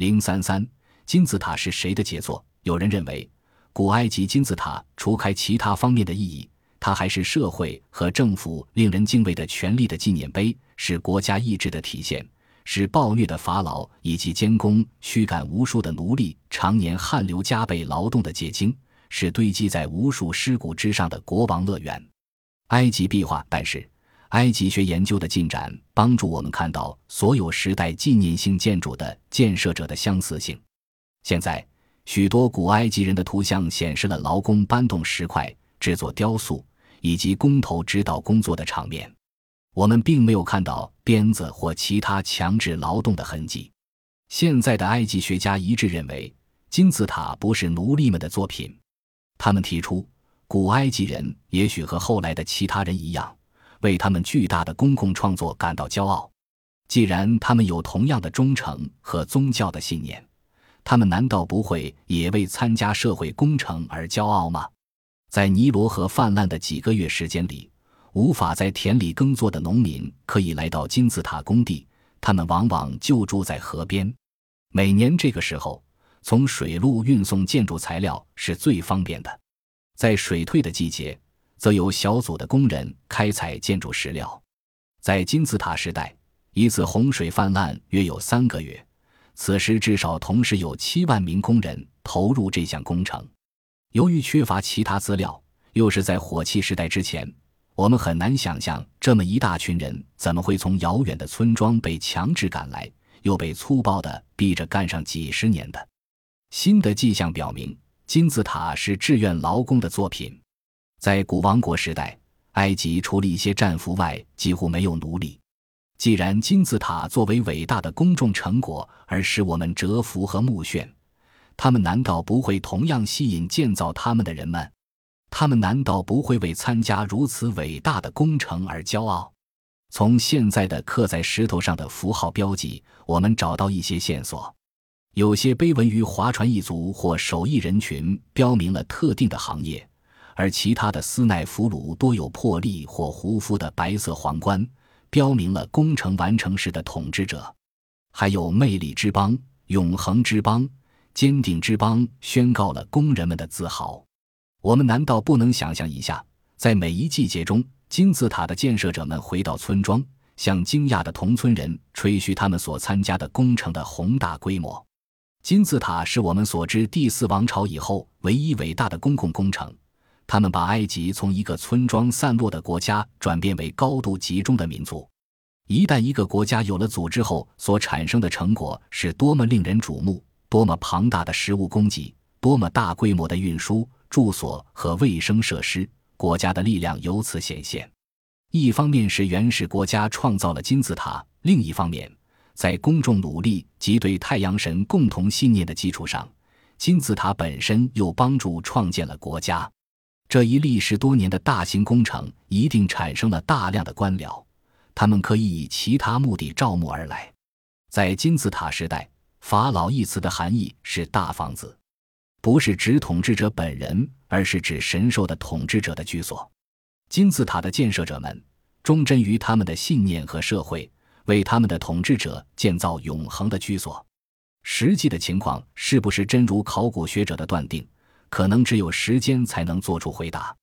零三三，金字塔是谁的杰作？有人认为，古埃及金字塔除开其他方面的意义，它还是社会和政府令人敬畏的权力的纪念碑，是国家意志的体现，是暴虐的法老以及监工驱赶无数的奴隶常年汗流浃背劳动的结晶，是堆积在无数尸骨之上的国王乐园。埃及壁画，但是。埃及学研究的进展帮助我们看到所有时代纪念性建筑的建设者的相似性。现在，许多古埃及人的图像显示了劳工搬动石块、制作雕塑以及工头指导工作的场面。我们并没有看到鞭子或其他强制劳动的痕迹。现在的埃及学家一致认为，金字塔不是奴隶们的作品。他们提出，古埃及人也许和后来的其他人一样。为他们巨大的公共创作感到骄傲。既然他们有同样的忠诚和宗教的信念，他们难道不会也为参加社会工程而骄傲吗？在尼罗河泛滥的几个月时间里，无法在田里耕作的农民可以来到金字塔工地。他们往往就住在河边。每年这个时候，从水路运送建筑材料是最方便的。在水退的季节。则由小组的工人开采建筑石料。在金字塔时代，一次洪水泛滥约有三个月，此时至少同时有七万名工人投入这项工程。由于缺乏其他资料，又是在火器时代之前，我们很难想象这么一大群人怎么会从遥远的村庄被强制赶来，又被粗暴地逼着干上几十年的。新的迹象表明，金字塔是志愿劳工的作品。在古王国时代，埃及除了一些战俘外，几乎没有奴隶。既然金字塔作为伟大的公众成果而使我们折服和目眩，他们难道不会同样吸引建造他们的人们？他们难道不会为参加如此伟大的工程而骄傲？从现在的刻在石头上的符号标记，我们找到一些线索。有些碑文于划船一族或手艺人群标明了特定的行业。而其他的斯奈俘虏多有破例或胡夫的白色皇冠，标明了工程完成时的统治者。还有魅力之邦、永恒之邦、坚定之邦，宣告了工人们的自豪。我们难道不能想象一下，在每一季节中，金字塔的建设者们回到村庄，向惊讶的同村人吹嘘他们所参加的工程的宏大规模？金字塔是我们所知第四王朝以后唯一伟大的公共工程。他们把埃及从一个村庄散落的国家转变为高度集中的民族。一旦一个国家有了组织后，所产生的成果是多么令人瞩目！多么庞大的食物供给，多么大规模的运输、住所和卫生设施！国家的力量由此显现。一方面是原始国家创造了金字塔，另一方面，在公众努力及对太阳神共同信念的基础上，金字塔本身又帮助创建了国家。这一历时多年的大型工程一定产生了大量的官僚，他们可以以其他目的招募而来。在金字塔时代，“法老”一词的含义是大房子，不是指统治者本人，而是指神授的统治者的居所。金字塔的建设者们忠贞于他们的信念和社会，为他们的统治者建造永恒的居所。实际的情况是不是真如考古学者的断定？可能只有时间才能做出回答。